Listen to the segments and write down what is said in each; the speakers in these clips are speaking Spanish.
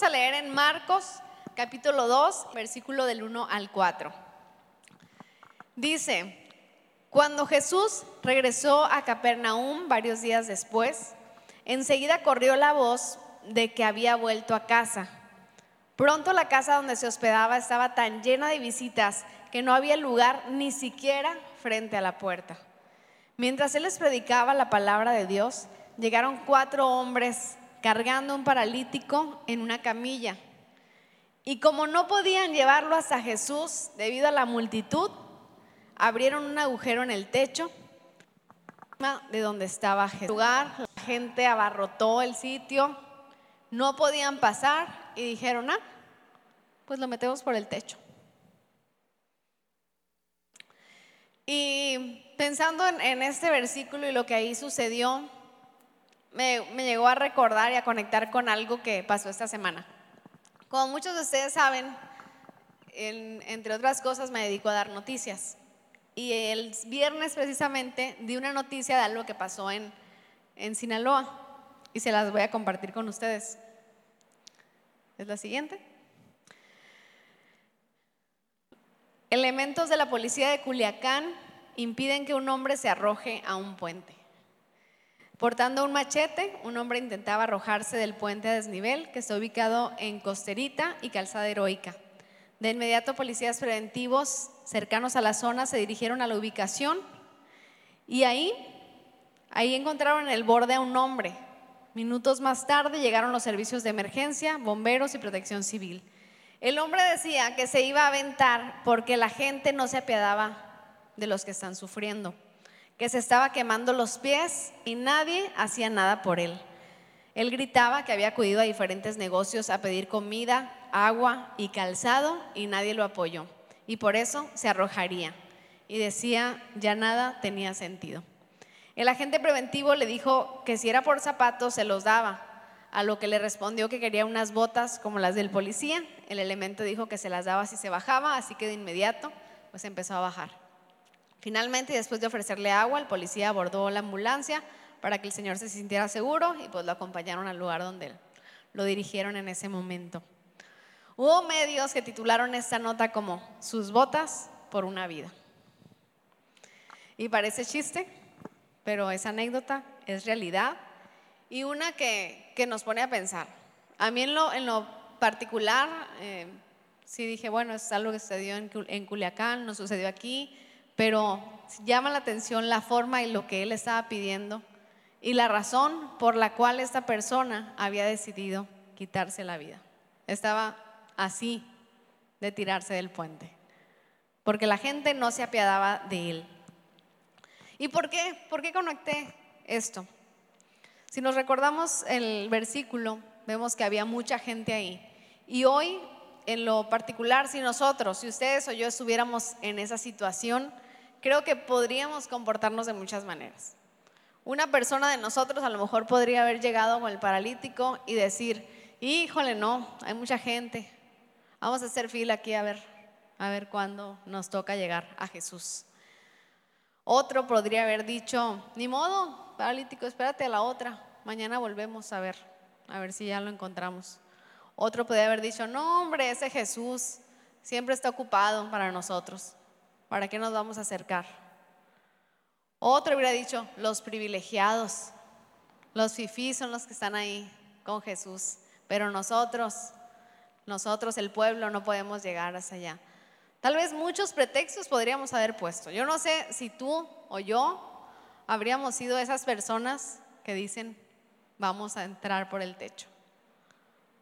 Vamos a leer en Marcos capítulo 2, versículo del 1 al 4. Dice, cuando Jesús regresó a Capernaum varios días después, enseguida corrió la voz de que había vuelto a casa. Pronto la casa donde se hospedaba estaba tan llena de visitas que no había lugar ni siquiera frente a la puerta. Mientras él les predicaba la palabra de Dios, llegaron cuatro hombres cargando un paralítico en una camilla. Y como no podían llevarlo hasta Jesús debido a la multitud, abrieron un agujero en el techo de donde estaba Jesús. Lugar, la gente abarrotó el sitio, no podían pasar y dijeron, ah, pues lo metemos por el techo. Y pensando en, este versículo y lo que ahí sucedió, me, llegó a recordar y a conectar con algo que pasó esta semana. Como muchos de ustedes saben, entre otras cosas me dedico a dar noticias. Y el viernes precisamente di una noticia de algo que pasó en, en Sinaloa y se las voy a compartir con ustedes. Es la siguiente. Elementos de la policía de Culiacán impiden que un hombre se arroje a un puente. Portando un machete, un hombre intentaba arrojarse del puente a desnivel que está ubicado en Costerita y Calzada Heroica. De inmediato, policías preventivos cercanos a la zona se dirigieron a la ubicación y ahí, ahí encontraron en el borde a un hombre. Minutos más tarde llegaron los servicios de emergencia, bomberos y protección civil. El hombre decía que se iba a aventar porque la gente no se apiadaba de los que están sufriendo, que se estaba quemando los pies y nadie hacía nada por él. Él gritaba que había acudido a diferentes negocios a pedir comida, agua y calzado y nadie lo apoyó. Y por eso se arrojaría. Y decía, ya nada tenía sentido. El agente preventivo le dijo que si era por zapatos se los daba, a lo que le respondió que quería unas botas como las del policía. El elemento dijo que se las daba si se bajaba, así que de inmediato pues empezó a bajar. Finalmente, después de ofrecerle agua, el policía abordó la ambulancia para que el señor se sintiera seguro y pues lo acompañaron al lugar donde lo dirigieron en ese momento. Hubo medios que titularon esta nota como Sus botas por una vida. Y parece chiste, pero esa anécdota es realidad y una que, nos pone a pensar. A mí en lo, en lo particular, eh, sí dije, bueno, es algo que sucedió en, en Culiacán, no sucedió aquí, pero llama la atención la forma y lo que él estaba pidiendo y la razón por la cual esta persona había decidido quitarse la vida. Estaba así de tirarse del puente, porque la gente no se apiadaba de él. ¿Y por qué? ¿Por qué conecté esto? Si nos recordamos el versículo, vemos que había mucha gente ahí. Y hoy, en lo particular, si nosotros, si ustedes o yo estuviéramos en esa situación, creo que podríamos comportarnos de muchas maneras. Una persona de nosotros a lo mejor podría haber llegado con el paralítico y decir, híjole, no, hay mucha gente, Vamos a hacer fila aquí a ver, a ver cuándo nos toca llegar a Jesús. Otro podría haber dicho, ni modo, paralítico, espérate a la otra, mañana volvemos a ver, a ver si ya lo encontramos. Otro podría haber dicho, no hombre, ese Jesús siempre está ocupado para nosotros, ¿para qué nos vamos a acercar? Otro hubiera dicho, los privilegiados, los fifís son los que están ahí con Jesús, pero nosotros nosotros, el pueblo, no podemos llegar hasta allá. Tal vez muchos pretextos podríamos haber puesto. Yo no sé si tú o yo habríamos sido esas personas que dicen, vamos a entrar por el techo.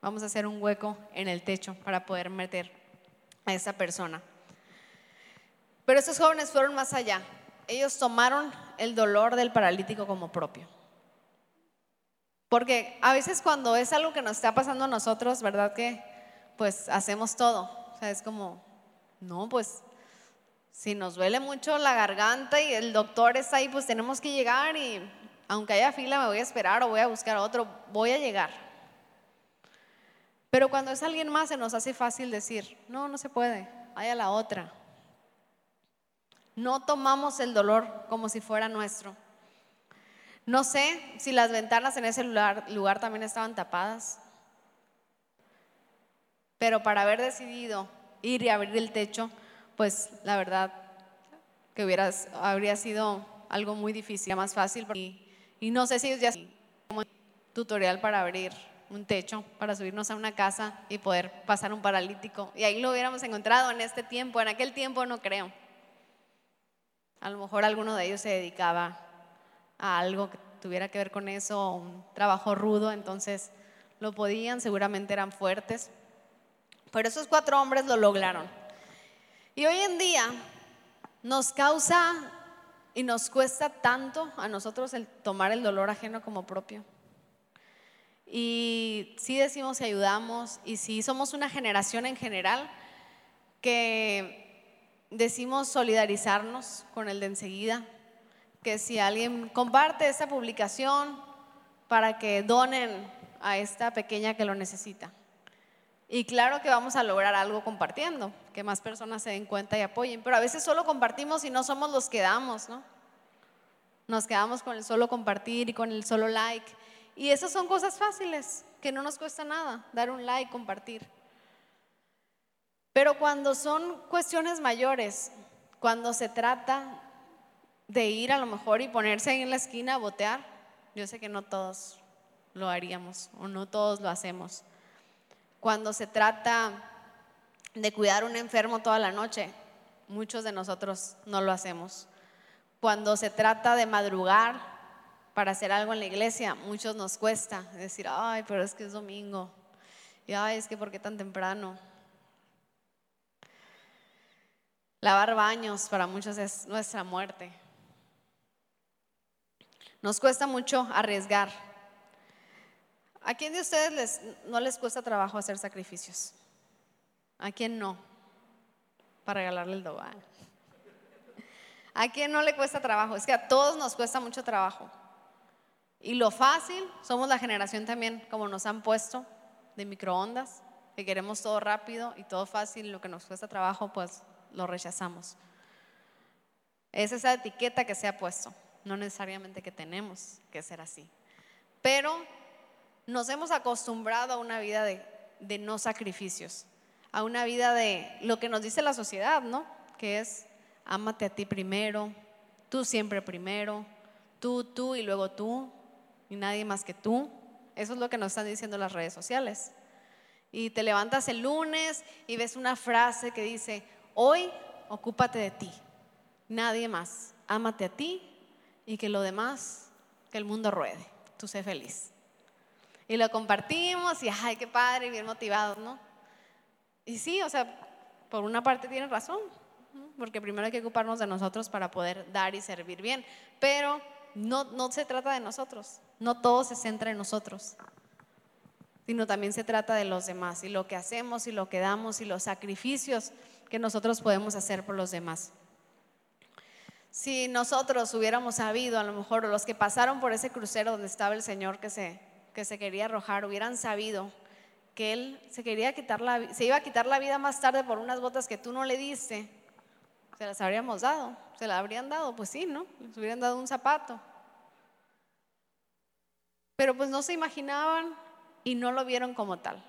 Vamos a hacer un hueco en el techo para poder meter a esa persona. Pero estos jóvenes fueron más allá. Ellos tomaron el dolor del paralítico como propio. Porque a veces cuando es algo que nos está pasando a nosotros, ¿verdad que pues hacemos todo. O sea, es como, no, pues si nos duele mucho la garganta y el doctor está ahí, pues tenemos que llegar y aunque haya fila me voy a esperar o voy a buscar a otro, voy a llegar. Pero cuando es alguien más se nos hace fácil decir, no, no se puede, vaya la otra. No tomamos el dolor como si fuera nuestro. No sé si las ventanas en ese lugar, lugar también estaban tapadas. Pero para haber decidido ir y abrir el techo, pues la verdad que hubieras, habría sido algo muy difícil, más fácil. Y, no sé si ya como tutorial para abrir un techo, para subirnos a una casa y poder pasar un paralítico. Y ahí lo hubiéramos encontrado en este tiempo, en aquel tiempo no creo. A lo mejor alguno de ellos se dedicaba a algo que tuviera que ver con eso, un trabajo rudo, entonces lo podían, seguramente eran fuertes. Pero esos cuatro hombres lo lograron. Y hoy en día nos causa y nos cuesta tanto a nosotros el tomar el dolor ajeno como propio. Y sí decimos y ayudamos, y sí somos una generación en general que decimos solidarizarnos con el de enseguida, que si alguien comparte esta publicación para que donen a esta pequeña que lo necesita. Y claro que vamos a lograr algo compartiendo, que más personas se den cuenta y apoyen, pero a veces solo compartimos y no somos los que damos, ¿no? Nos quedamos con el solo compartir y con el solo like. Y esas son cosas fáciles, que no nos cuesta nada, dar un like, compartir. Pero cuando son cuestiones mayores, cuando se trata de ir a lo mejor y ponerse en la esquina a botear, yo sé que no todos lo haríamos o no todos lo hacemos cuando se trata de cuidar a un enfermo toda la noche, muchos de nosotros no lo hacemos. Cuando se trata de madrugar para hacer algo en la iglesia, muchos nos cuesta decir, ay, pero es que es domingo. Y ay, es que ¿por qué tan temprano? Lavar baños para muchos es nuestra muerte. Nos cuesta mucho arriesgar ¿A quién de ustedes no les cuesta trabajo hacer sacrificios? ¿A quién no? Para regalarle el dogal. ¿A quién no le cuesta trabajo? Es que a todos nos cuesta mucho trabajo. Y lo fácil, somos la generación también, como nos han puesto, de microondas, que queremos todo rápido y todo fácil, lo que nos cuesta trabajo, pues lo rechazamos. Es esa etiqueta que se ha puesto, no necesariamente que tenemos que ser así. Pero nos hemos acostumbrado a una vida de, no sacrificios, a una vida de lo que nos dice la sociedad, ¿no? Que es, ámate a ti primero, tú siempre primero, tú, tú y luego tú, y nadie más que tú. Eso es lo que nos están diciendo las redes sociales. Y te levantas el lunes y ves una frase que dice, hoy ocúpate de ti, nadie más, ámate a ti y que lo demás, que el mundo ruede, tú sé feliz. Y lo compartimos y, ay, qué padre, bien motivados, ¿no? Y sí, o sea, por una parte tiene razón, porque primero hay que ocuparnos de nosotros para poder dar y servir bien, pero no, no se trata de nosotros, no todo se centra en nosotros, sino también se trata de los demás y lo que hacemos y lo que damos y los sacrificios que nosotros podemos hacer por los demás. Si nosotros hubiéramos sabido, a lo mejor los que pasaron por ese crucero donde estaba el Señor que se que se quería arrojar hubieran sabido que él se quería quitar la se iba a quitar la vida más tarde por unas botas que tú no le diste, se las habríamos dado, se las habrían dado, pues sí, ¿no? Les hubieran dado un zapato. Pero pues no se imaginaban y no lo vieron como tal.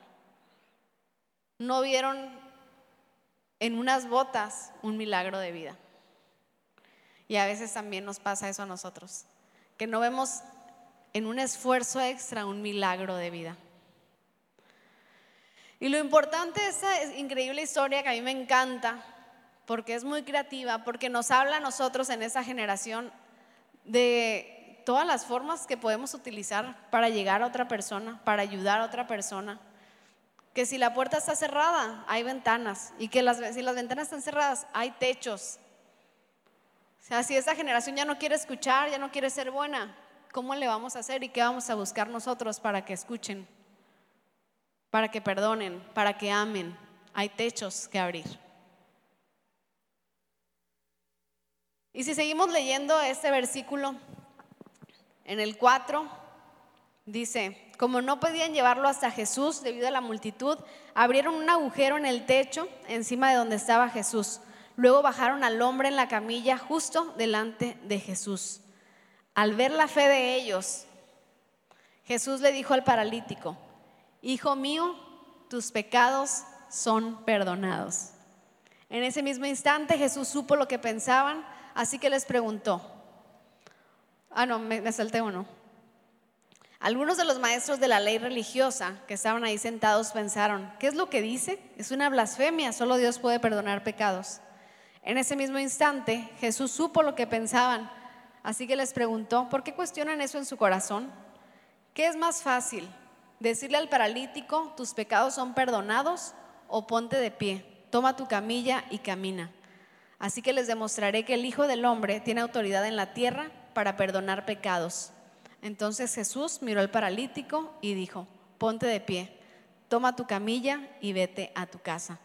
No vieron en unas botas un milagro de vida. Y a veces también nos pasa eso a nosotros, que no vemos en un esfuerzo extra un milagro de vida. Y lo importante de esa increíble historia que a mí me encanta, porque es muy creativa, porque nos habla a nosotros en esa generación de todas las formas que podemos utilizar para llegar a otra persona, para ayudar a otra persona. Que si la puerta está cerrada, hay ventanas. Y que si las ventanas están cerradas, hay techos. O sea, si esa generación ya no quiere escuchar, ya no quiere ser buena, ¿cómo le vamos a hacer y qué vamos a buscar nosotros para que escuchen, para que perdonen, para que amen? Hay techos que abrir. Y si seguimos leyendo este versículo, en el 4 dice, como no podían llevarlo hasta Jesús debido a la multitud, abrieron un agujero en el techo encima de donde estaba Jesús. Luego bajaron al hombre en la camilla justo delante de Jesús. Al ver la fe de ellos, Jesús le dijo al paralítico, Hijo mío, tus pecados son perdonados. En ese mismo instante Jesús supo lo que pensaban, así que les preguntó. Ah, no, me, salté uno. Algunos de los maestros de la ley religiosa que estaban ahí sentados pensaron, ¿qué es lo que dice? Es una blasfemia, solo Dios puede perdonar pecados. En ese mismo instante Jesús supo lo que pensaban, así que les preguntó, ¿por qué cuestionan eso en su corazón? ¿Qué es más fácil? ¿Decirle al paralítico, tus pecados son perdonados? ¿O ponte de pie, toma tu camilla y camina? Así que les demostraré que el Hijo del Hombre tiene autoridad en la tierra para perdonar pecados. Entonces Jesús miró al paralítico y dijo, ponte de pie, toma tu camilla y vete a tu casa.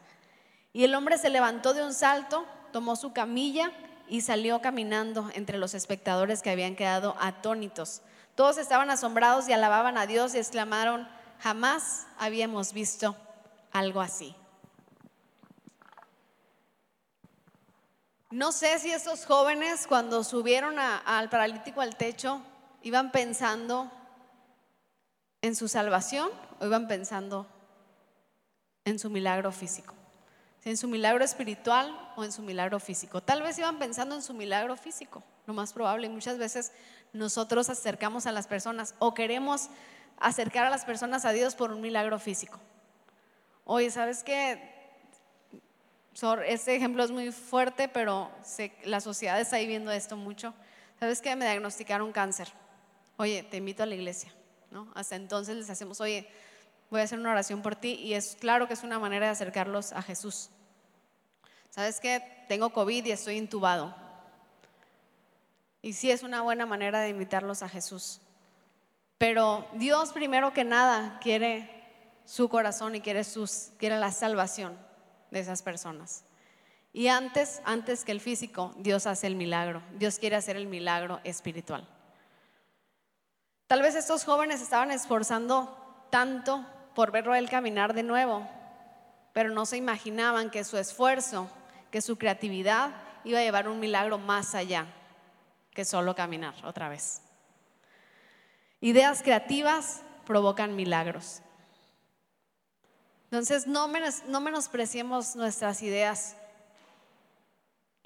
Y el hombre se levantó de un salto, tomó su camilla y salió caminando entre los espectadores que habían quedado atónitos. Todos estaban asombrados y alababan a Dios y exclamaron, jamás habíamos visto algo así. No sé si estos jóvenes cuando subieron al paralítico al techo ¿Iban pensando en su salvación o iban pensando en su milagro físico? ¿En su milagro espiritual o en su milagro físico? Tal vez iban pensando en su milagro físico, lo más probable. Y muchas veces nosotros acercamos a las personas o queremos acercar a las personas a Dios por un milagro físico. Oye, ¿sabes qué? Este ejemplo es muy fuerte, pero la sociedad está ahí viendo esto mucho. ¿Sabes qué? Me diagnosticaron cáncer oye, te invito a la iglesia, ¿no? Hasta entonces les hacemos, oye, voy a hacer una oración por ti y es claro que es una manera de acercarlos a Jesús. ¿Sabes qué? Tengo COVID y estoy intubado. Y sí es una buena manera de invitarlos a Jesús. Pero Dios primero que nada quiere su corazón y quiere, sus, quiere la salvación de esas personas. Y antes, antes que el físico, Dios hace el milagro. Dios quiere hacer el milagro espiritual. Tal vez estos jóvenes estaban esforzando tanto por verlo a él caminar de nuevo, pero no se imaginaban que su esfuerzo, que su creatividad iba a llevar un milagro más allá que solo caminar otra vez. Ideas creativas provocan milagros. Entonces no, no menospreciemos nuestras ideas,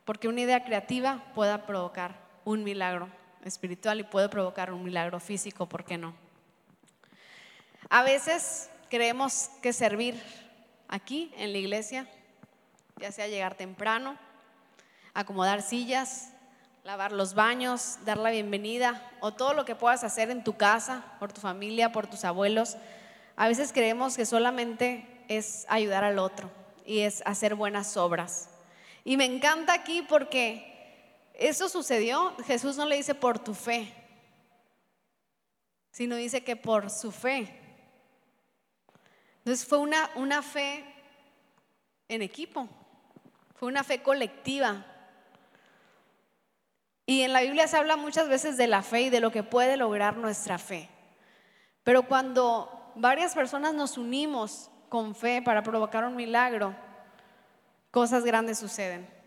porque una idea creativa pueda provocar un milagro espiritual y puede provocar un milagro físico, ¿por qué no? A veces creemos que servir aquí en la iglesia, ya sea llegar temprano, acomodar sillas, lavar los baños, dar la bienvenida o todo lo que puedas hacer en tu casa, por tu familia, por tus abuelos, a veces creemos que solamente es ayudar al otro y es hacer buenas obras. Y me encanta aquí porque eso sucedió, Jesús no le dice por tu fe, sino dice que por su fe. Entonces fue una, una fe en equipo, fue una fe colectiva. Y en la Biblia se habla muchas veces de la fe y de lo que puede lograr nuestra fe. Pero cuando varias personas nos unimos con fe para provocar un milagro, cosas grandes suceden.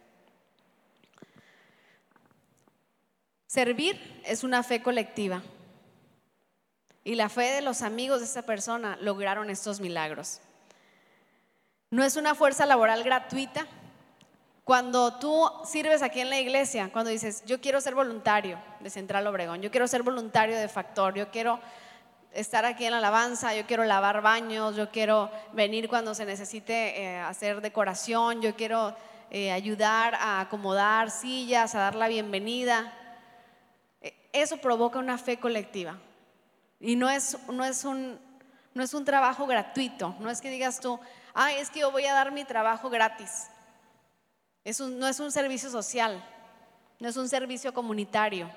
Servir es una fe colectiva. Y la fe de los amigos de esa persona lograron estos milagros. No es una fuerza laboral gratuita. Cuando tú sirves aquí en la iglesia, cuando dices, yo quiero ser voluntario de Central Obregón, yo quiero ser voluntario de Factor, yo quiero estar aquí en la alabanza, yo quiero lavar baños, yo quiero venir cuando se necesite eh, hacer decoración, yo quiero eh, ayudar a acomodar sillas, a dar la bienvenida eso provoca una fe colectiva. Y no es, no es, un, no es un trabajo gratuito, no es que digas tú, ah, es que yo voy a dar mi trabajo gratis. Es no es un servicio social, no es un servicio comunitario,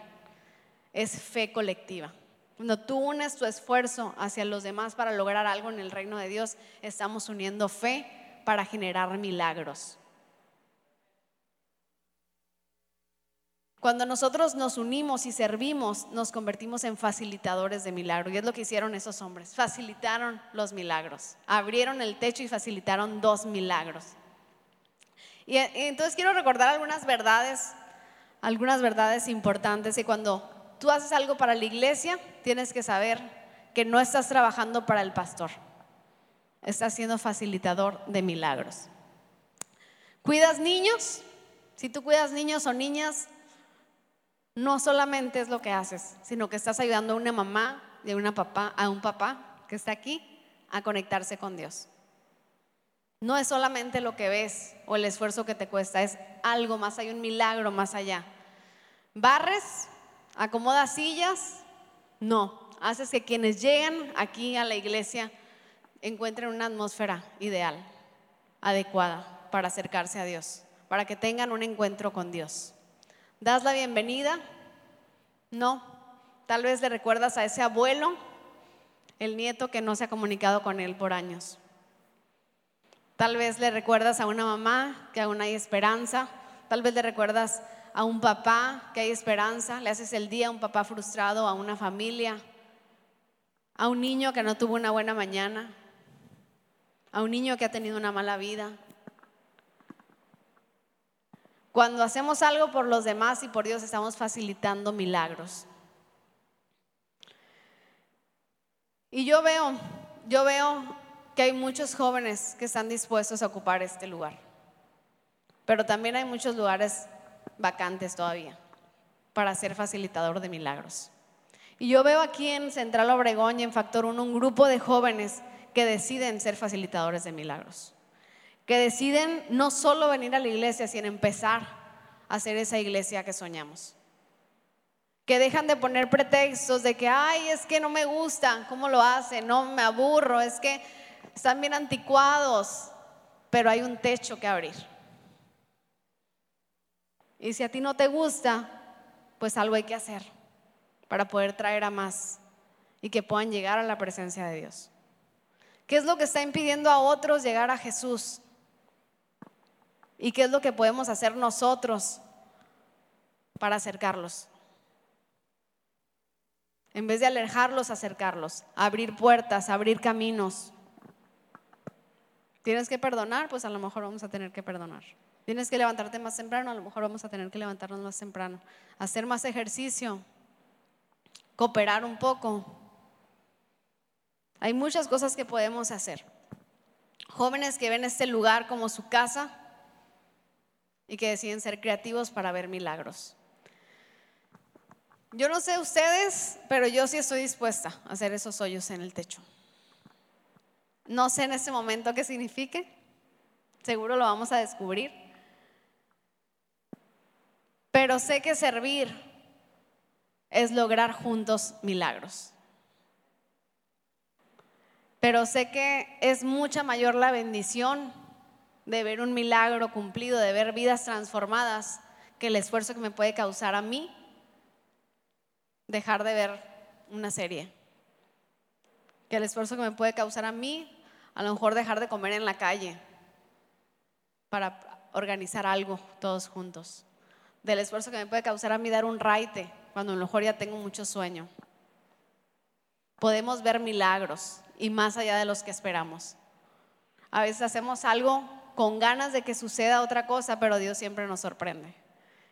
es fe colectiva. Cuando tú unes tu esfuerzo hacia los demás para lograr algo en el reino de Dios, estamos uniendo fe para generar milagros. Cuando nosotros nos unimos y servimos, nos convertimos en facilitadores de milagros. Y es lo que hicieron esos hombres. Facilitaron los milagros. Abrieron el techo y facilitaron dos milagros. Y entonces quiero recordar algunas verdades, algunas verdades importantes. Y cuando tú haces algo para la iglesia, tienes que saber que no estás trabajando para el pastor. estás siendo facilitador de milagros. ¿Cuidas niños? Si tú cuidas niños o niñas, no solamente es lo que haces, sino que estás ayudando a una mamá y a, papá, a un papá que está aquí a conectarse con Dios. No es solamente lo que ves o el esfuerzo que te cuesta, es algo más, hay un milagro más allá. ¿Barres? ¿Acomodas sillas? No, haces que quienes llegan aquí a la iglesia encuentren una atmósfera ideal, adecuada para acercarse a Dios, para que tengan un encuentro con Dios. ¿Das la bienvenida? No. Tal vez le recuerdas a ese abuelo, el nieto que no se ha comunicado con él por años. Tal vez le recuerdas a una mamá que aún hay esperanza. Tal vez le recuerdas a un papá que hay esperanza. Le haces el día a un papá frustrado, a una familia, a un niño que no tuvo una buena mañana, a un niño que ha tenido una mala vida. Cuando hacemos algo por los demás y por Dios estamos facilitando milagros. Y yo veo, yo veo que hay muchos jóvenes que están dispuestos a ocupar este lugar. Pero también hay muchos lugares vacantes todavía para ser facilitador de milagros. Y yo veo aquí en Central Obregón y en Factor 1 un grupo de jóvenes que deciden ser facilitadores de milagros, que deciden no solo venir a la iglesia, sino empezar a ser esa iglesia que soñamos. Que dejan de poner pretextos de que, ay, es que no me gusta, ¿cómo lo hacen? No, me aburro, es que están bien anticuados, pero hay un techo que abrir. Y si a ti no te gusta, pues algo hay que hacer para poder traer a más y que puedan llegar a la presencia de Dios. ¿Qué es lo que está impidiendo a otros llegar a Jesús? ¿Y qué es lo que podemos hacer nosotros para acercarlos? En vez de alejarlos, acercarlos, abrir puertas, abrir caminos. Tienes que perdonar, pues a lo mejor vamos a tener que perdonar. Tienes que levantarte más temprano, a lo mejor vamos a tener que levantarnos más temprano. Hacer más ejercicio, cooperar un poco. Hay muchas cosas que podemos hacer. Jóvenes que ven este lugar como su casa y que deciden ser creativos para ver milagros. Yo no sé ustedes, pero yo sí estoy dispuesta a hacer esos hoyos en el techo. No sé en este momento qué signifique, seguro lo vamos a descubrir, pero sé que servir es lograr juntos milagros. Pero sé que es mucha mayor la bendición de ver un milagro cumplido, de ver vidas transformadas, que el esfuerzo que me puede causar a mí dejar de ver una serie. Que el esfuerzo que me puede causar a mí, a lo mejor dejar de comer en la calle para organizar algo todos juntos. Del esfuerzo que me puede causar a mí dar un raite cuando a lo mejor ya tengo mucho sueño. Podemos ver milagros y más allá de los que esperamos. A veces hacemos algo con ganas de que suceda otra cosa, pero Dios siempre nos sorprende.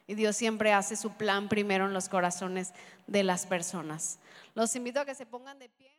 Y Dios siempre hace su plan primero en los corazones de las personas. Los invito a que se pongan de pie.